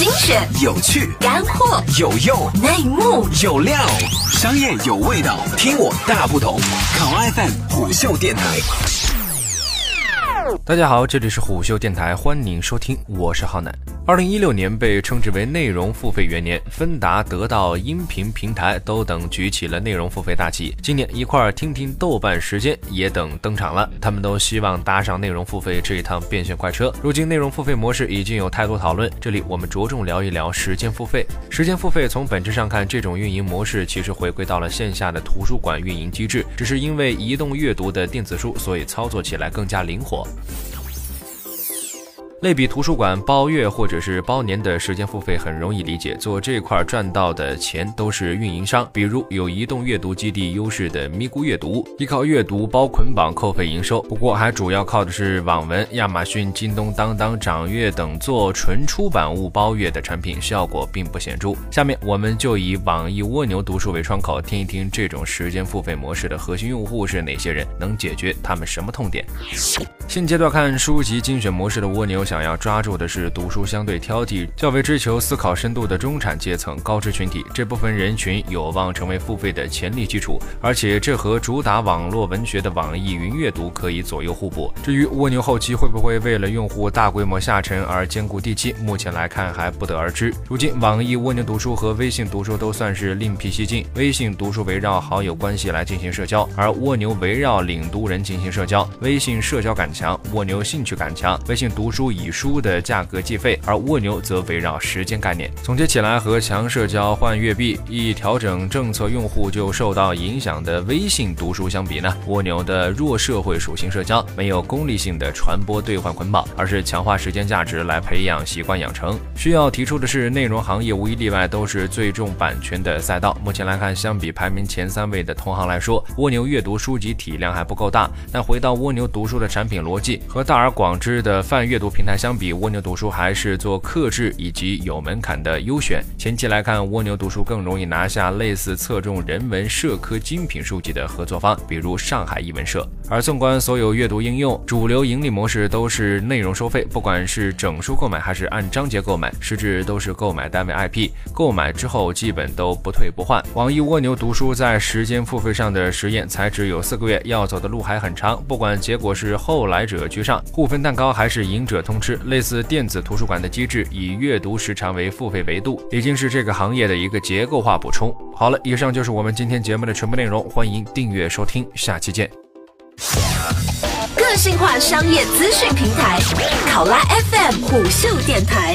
精选、有趣、干货、有用、内幕、有料，商业有味道，听我大不同。考 FM 虎嗅电台。大家好，这里是虎嗅电台，欢迎收听，我是浩南。二零一六年被称之为内容付费元年，芬达、得到、音频平台都等举起了内容付费大旗。今年一块儿听听豆瓣时间也等登场了，他们都希望搭上内容付费这一趟变现快车。如今内容付费模式已经有太多讨论，这里我们着重聊一聊时间付费。时间付费从本质上看，这种运营模式其实回归到了线下的图书馆运营机制，只是因为移动阅读的电子书，所以操作起来更加灵活。类比图书馆包月或者是包年的时间付费很容易理解，做这块赚到的钱都是运营商，比如有移动阅读基地优势的咪咕阅读，依靠阅读包捆绑扣费营收，不过还主要靠的是网文，亚马逊、京东、当当、掌阅等做纯出版物包月的产品，效果并不显著。下面我们就以网易蜗牛读书为窗口，听一听这种时间付费模式的核心用户是哪些人，能解决他们什么痛点。现阶段看书籍精选模式的蜗牛。想要抓住的是读书相对挑剔、较为追求思考深度的中产阶层高知群体，这部分人群有望成为付费的潜力基础，而且这和主打网络文学的网易云阅读可以左右互补。至于蜗牛后期会不会为了用户大规模下沉而兼顾地气，目前来看还不得而知。如今，网易蜗牛读书和微信读书都算是另辟蹊径，微信读书围绕好友关系来进行社交，而蜗牛围绕领读人进行社交。微信社交感强，蜗牛兴趣感强。微信读书以以书的价格计费，而蜗牛则围绕时间概念。总结起来，和强社交换月币、一调整政策用户就受到影响的微信读书相比呢，蜗牛的弱社会属性社交没有功利性的传播兑换捆绑，而是强化时间价值来培养习惯养成。需要提出的是，内容行业无一例外都是最重版权的赛道。目前来看，相比排名前三位的同行来说，蜗牛阅读书籍体量还不够大。但回到蜗牛读书的产品逻辑，和大而广之的泛阅读平台。相比蜗牛读书，还是做克制以及有门槛的优选。前期来看，蜗牛读书更容易拿下类似侧重人文社科精品书籍的合作方，比如上海译文社。而纵观所有阅读应用，主流盈利模式都是内容收费，不管是整书购买还是按章节购买，实质都是购买单位 IP，购买之后基本都不退不换。网易蜗牛读书在时间付费上的实验才只有四个月，要走的路还很长。不管结果是后来者居上，互分蛋糕，还是赢者通通吃，类似电子图书馆的机制，以阅读时长为付费维度，已经是这个行业的一个结构化补充。好了，以上就是我们今天节目的全部内容，欢迎订阅收听，下期见。个性化商业资讯平台，考拉 FM 虎嗅电台。